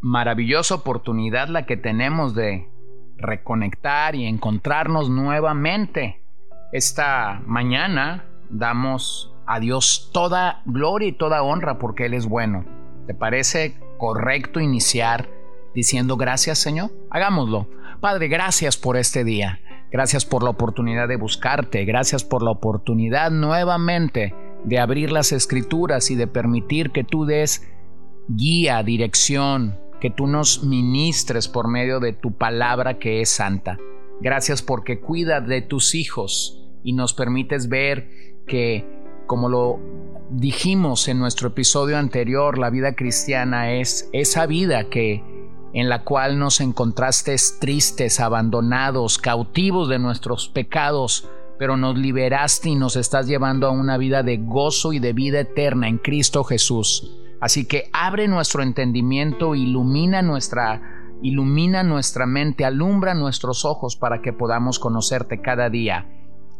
maravillosa oportunidad la que tenemos de reconectar y encontrarnos nuevamente. Esta mañana damos a Dios toda gloria y toda honra porque Él es bueno. ¿Te parece correcto iniciar diciendo gracias Señor? Hagámoslo. Padre, gracias por este día. Gracias por la oportunidad de buscarte. Gracias por la oportunidad nuevamente de abrir las escrituras y de permitir que tú des guía, dirección, que tú nos ministres por medio de tu palabra que es santa. Gracias porque cuida de tus hijos y nos permites ver que, como lo dijimos en nuestro episodio anterior, la vida cristiana es esa vida que en la cual nos encontraste tristes, abandonados, cautivos de nuestros pecados, pero nos liberaste y nos estás llevando a una vida de gozo y de vida eterna en Cristo Jesús. Así que abre nuestro entendimiento, ilumina nuestra, ilumina nuestra mente, alumbra nuestros ojos para que podamos conocerte cada día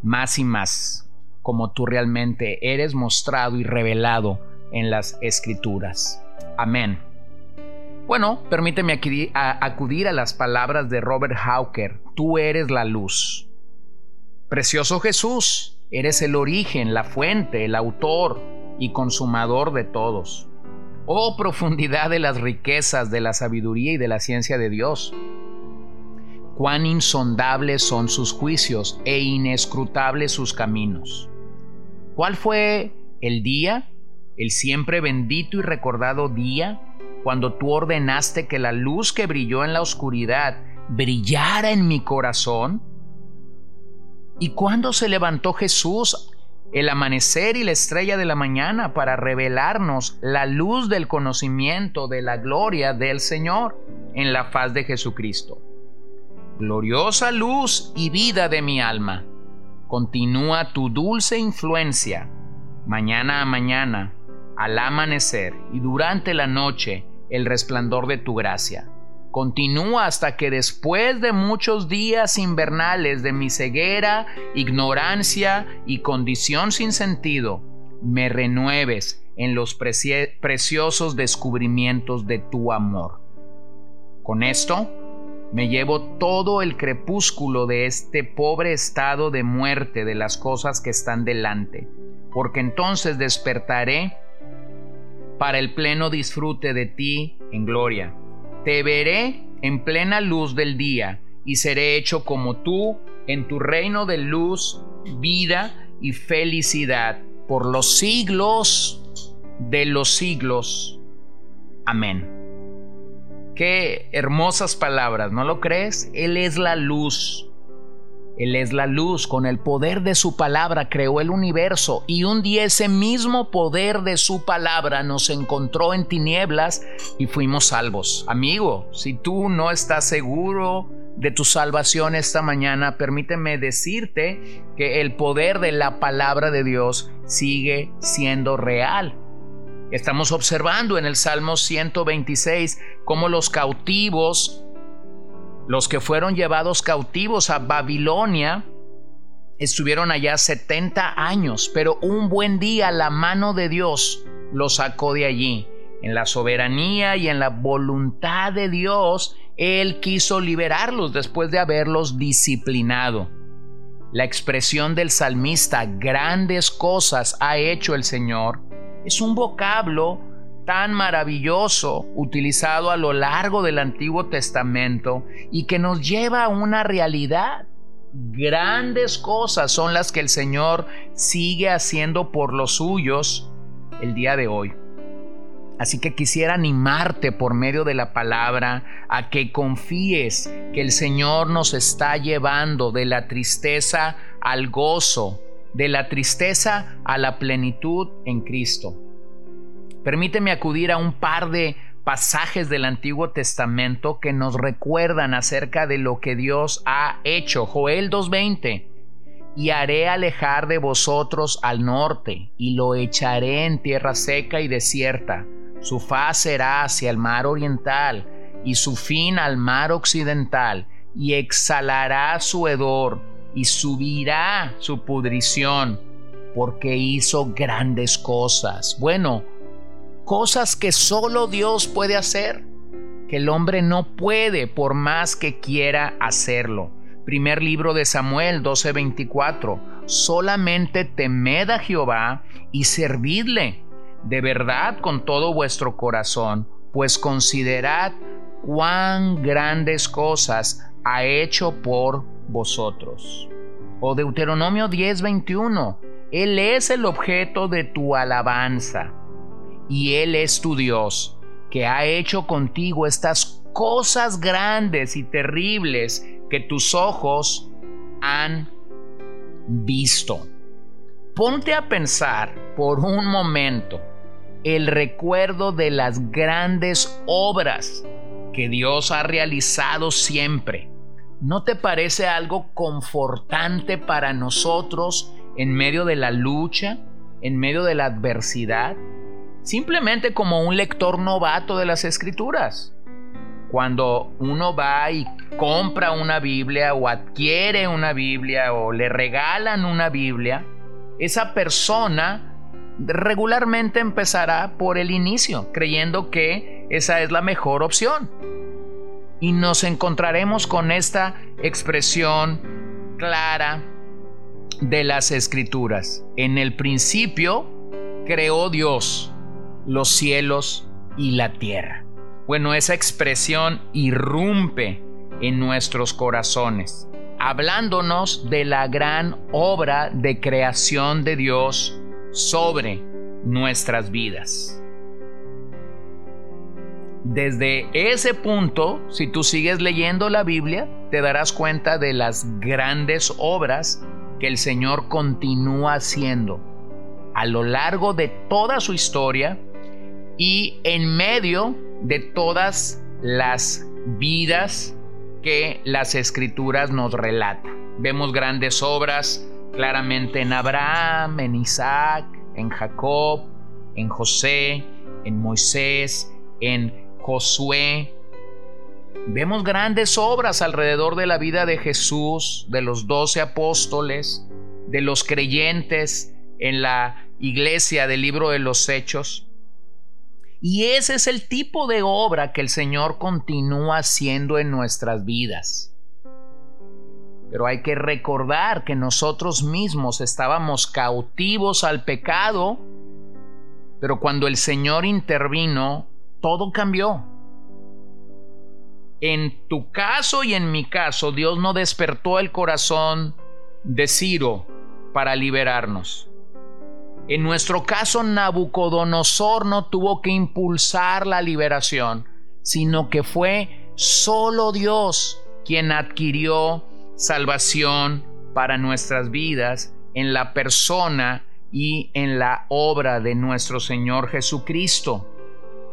más y más, como tú realmente eres mostrado y revelado en las escrituras. Amén. Bueno, permíteme acudir a las palabras de Robert Hawker, tú eres la luz. Precioso Jesús, eres el origen, la fuente, el autor y consumador de todos. Oh profundidad de las riquezas de la sabiduría y de la ciencia de Dios. Cuán insondables son sus juicios e inescrutables sus caminos. ¿Cuál fue el día, el siempre bendito y recordado día, cuando tú ordenaste que la luz que brilló en la oscuridad brillara en mi corazón? ¿Y cuándo se levantó Jesús el amanecer y la estrella de la mañana para revelarnos la luz del conocimiento de la gloria del Señor en la faz de Jesucristo. Gloriosa luz y vida de mi alma, continúa tu dulce influencia mañana a mañana, al amanecer y durante la noche el resplandor de tu gracia Continúa hasta que después de muchos días invernales de mi ceguera, ignorancia y condición sin sentido, me renueves en los preciosos descubrimientos de tu amor. Con esto, me llevo todo el crepúsculo de este pobre estado de muerte de las cosas que están delante, porque entonces despertaré para el pleno disfrute de ti en gloria te veré en plena luz del día y seré hecho como tú en tu reino de luz, vida y felicidad por los siglos de los siglos. Amén. Qué hermosas palabras, ¿no lo crees? Él es la luz él es la luz, con el poder de su palabra creó el universo y un día ese mismo poder de su palabra nos encontró en tinieblas y fuimos salvos. Amigo, si tú no estás seguro de tu salvación esta mañana, permíteme decirte que el poder de la palabra de Dios sigue siendo real. Estamos observando en el Salmo 126 cómo los cautivos los que fueron llevados cautivos a Babilonia estuvieron allá 70 años, pero un buen día la mano de Dios los sacó de allí. En la soberanía y en la voluntad de Dios, Él quiso liberarlos después de haberlos disciplinado. La expresión del salmista, grandes cosas ha hecho el Señor, es un vocablo tan maravilloso utilizado a lo largo del Antiguo Testamento y que nos lleva a una realidad. Grandes cosas son las que el Señor sigue haciendo por los suyos el día de hoy. Así que quisiera animarte por medio de la palabra a que confíes que el Señor nos está llevando de la tristeza al gozo, de la tristeza a la plenitud en Cristo. Permíteme acudir a un par de pasajes del Antiguo Testamento que nos recuerdan acerca de lo que Dios ha hecho. Joel 2.20. Y haré alejar de vosotros al norte, y lo echaré en tierra seca y desierta. Su faz será hacia el mar oriental, y su fin al mar occidental, y exhalará su hedor, y subirá su pudrición, porque hizo grandes cosas. Bueno, cosas que solo Dios puede hacer, que el hombre no puede por más que quiera hacerlo. Primer libro de Samuel 12:24. Solamente temed a Jehová y servidle de verdad con todo vuestro corazón, pues considerad cuán grandes cosas ha hecho por vosotros. O Deuteronomio 10:21. Él es el objeto de tu alabanza y Él es tu Dios, que ha hecho contigo estas cosas grandes y terribles que tus ojos han visto. Ponte a pensar por un momento el recuerdo de las grandes obras que Dios ha realizado siempre. ¿No te parece algo confortante para nosotros en medio de la lucha, en medio de la adversidad? Simplemente como un lector novato de las escrituras. Cuando uno va y compra una Biblia o adquiere una Biblia o le regalan una Biblia, esa persona regularmente empezará por el inicio, creyendo que esa es la mejor opción. Y nos encontraremos con esta expresión clara de las escrituras. En el principio creó Dios los cielos y la tierra. Bueno, esa expresión irrumpe en nuestros corazones, hablándonos de la gran obra de creación de Dios sobre nuestras vidas. Desde ese punto, si tú sigues leyendo la Biblia, te darás cuenta de las grandes obras que el Señor continúa haciendo a lo largo de toda su historia y en medio de todas las vidas que las escrituras nos relatan. Vemos grandes obras claramente en Abraham, en Isaac, en Jacob, en José, en Moisés, en Josué. Vemos grandes obras alrededor de la vida de Jesús, de los doce apóstoles, de los creyentes en la iglesia del libro de los Hechos. Y ese es el tipo de obra que el Señor continúa haciendo en nuestras vidas. Pero hay que recordar que nosotros mismos estábamos cautivos al pecado, pero cuando el Señor intervino, todo cambió. En tu caso y en mi caso, Dios no despertó el corazón de Ciro para liberarnos. En nuestro caso, Nabucodonosor no tuvo que impulsar la liberación, sino que fue solo Dios quien adquirió salvación para nuestras vidas en la persona y en la obra de nuestro Señor Jesucristo.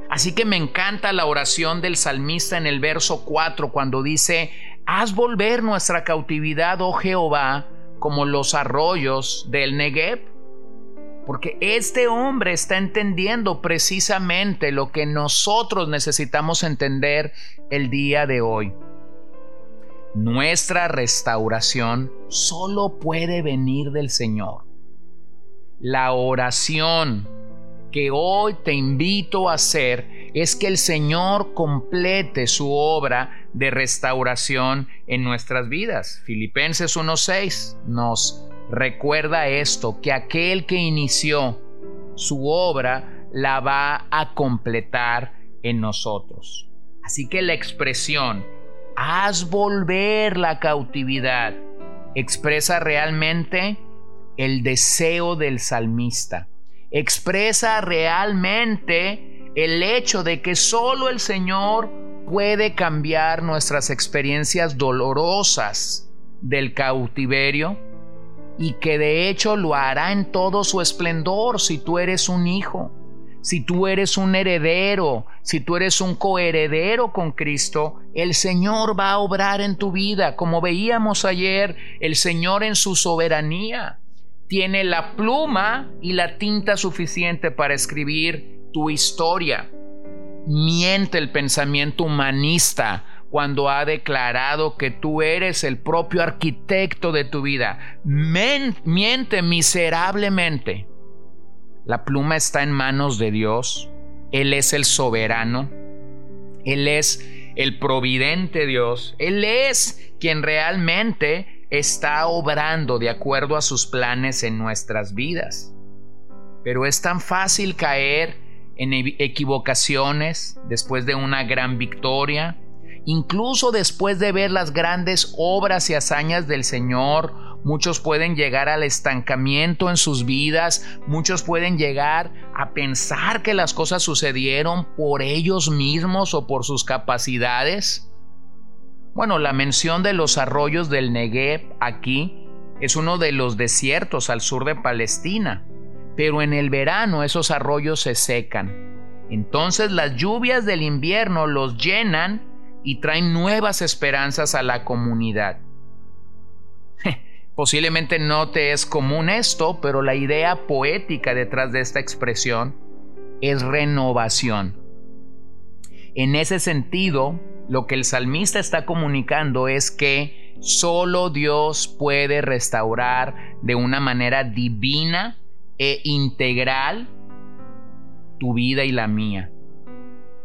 Así que me encanta la oración del salmista en el verso 4 cuando dice, haz volver nuestra cautividad, oh Jehová, como los arroyos del Negev porque este hombre está entendiendo precisamente lo que nosotros necesitamos entender el día de hoy. Nuestra restauración solo puede venir del Señor. La oración que hoy te invito a hacer es que el Señor complete su obra de restauración en nuestras vidas. Filipenses 1.6 nos Recuerda esto, que aquel que inició su obra la va a completar en nosotros. Así que la expresión, haz volver la cautividad, expresa realmente el deseo del salmista. Expresa realmente el hecho de que solo el Señor puede cambiar nuestras experiencias dolorosas del cautiverio y que de hecho lo hará en todo su esplendor si tú eres un hijo, si tú eres un heredero, si tú eres un coheredero con Cristo, el Señor va a obrar en tu vida. Como veíamos ayer, el Señor en su soberanía tiene la pluma y la tinta suficiente para escribir tu historia. Miente el pensamiento humanista cuando ha declarado que tú eres el propio arquitecto de tu vida. miente miserablemente la pluma está en manos de Dios. Él es el soberano. Él es el providente Dios. Él es quien realmente está obrando de acuerdo a sus planes en nuestras vidas. Pero es tan fácil caer en equivocaciones después de una gran victoria, incluso después de ver las grandes obras y hazañas del Señor muchos pueden llegar al estancamiento en sus vidas, muchos pueden llegar a pensar que las cosas sucedieron por ellos mismos o por sus capacidades. Bueno, la mención de los arroyos del Negev aquí es uno de los desiertos al sur de Palestina, pero en el verano esos arroyos se secan. Entonces las lluvias del invierno los llenan y traen nuevas esperanzas a la comunidad. Posiblemente no te es común esto, pero la idea poética detrás de esta expresión es renovación. En ese sentido, lo que el salmista está comunicando es que solo Dios puede restaurar de una manera divina e integral tu vida y la mía.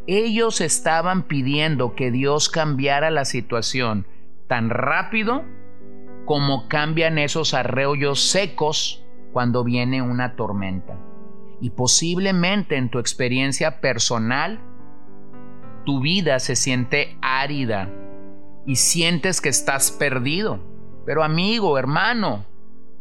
Ellos estaban pidiendo que Dios cambiara la situación tan rápido como cambian esos arroyos secos cuando viene una tormenta. Y posiblemente en tu experiencia personal, tu vida se siente árida y sientes que estás perdido. Pero amigo, hermano,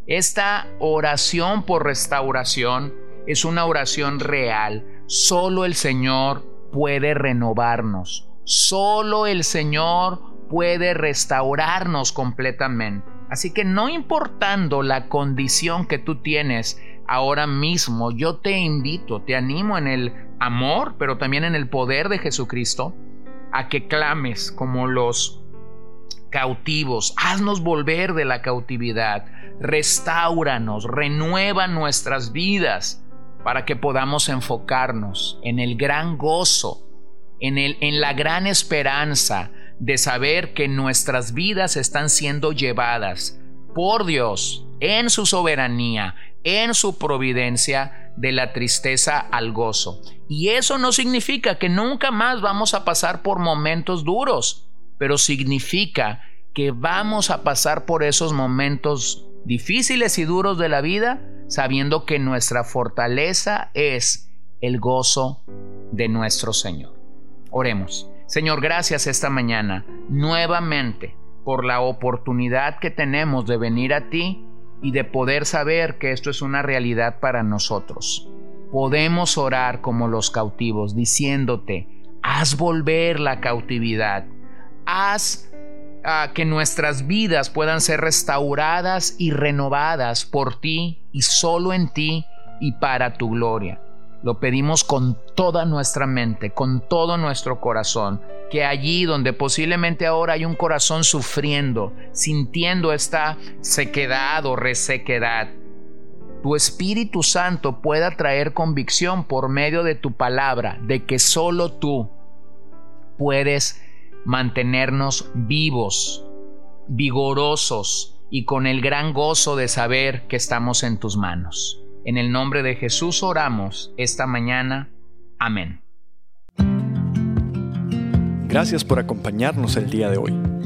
esta oración por restauración es una oración real. Solo el Señor puede renovarnos. Solo el Señor puede restaurarnos completamente. Así que no importando la condición que tú tienes ahora mismo, yo te invito, te animo en el amor, pero también en el poder de Jesucristo, a que clames como los cautivos, haznos volver de la cautividad, restauranos, renueva nuestras vidas para que podamos enfocarnos en el gran gozo, en, el, en la gran esperanza de saber que nuestras vidas están siendo llevadas por Dios en su soberanía, en su providencia, de la tristeza al gozo. Y eso no significa que nunca más vamos a pasar por momentos duros, pero significa que vamos a pasar por esos momentos difíciles y duros de la vida, sabiendo que nuestra fortaleza es el gozo de nuestro Señor. Oremos. Señor, gracias esta mañana nuevamente por la oportunidad que tenemos de venir a ti y de poder saber que esto es una realidad para nosotros. Podemos orar como los cautivos, diciéndote, haz volver la cautividad, haz ah, que nuestras vidas puedan ser restauradas y renovadas por ti y solo en ti y para tu gloria. Lo pedimos con toda nuestra mente, con todo nuestro corazón, que allí donde posiblemente ahora hay un corazón sufriendo, sintiendo esta sequedad o resequedad, tu Espíritu Santo pueda traer convicción por medio de tu palabra de que solo tú puedes mantenernos vivos, vigorosos y con el gran gozo de saber que estamos en tus manos. En el nombre de Jesús oramos esta mañana. Amén. Gracias por acompañarnos el día de hoy.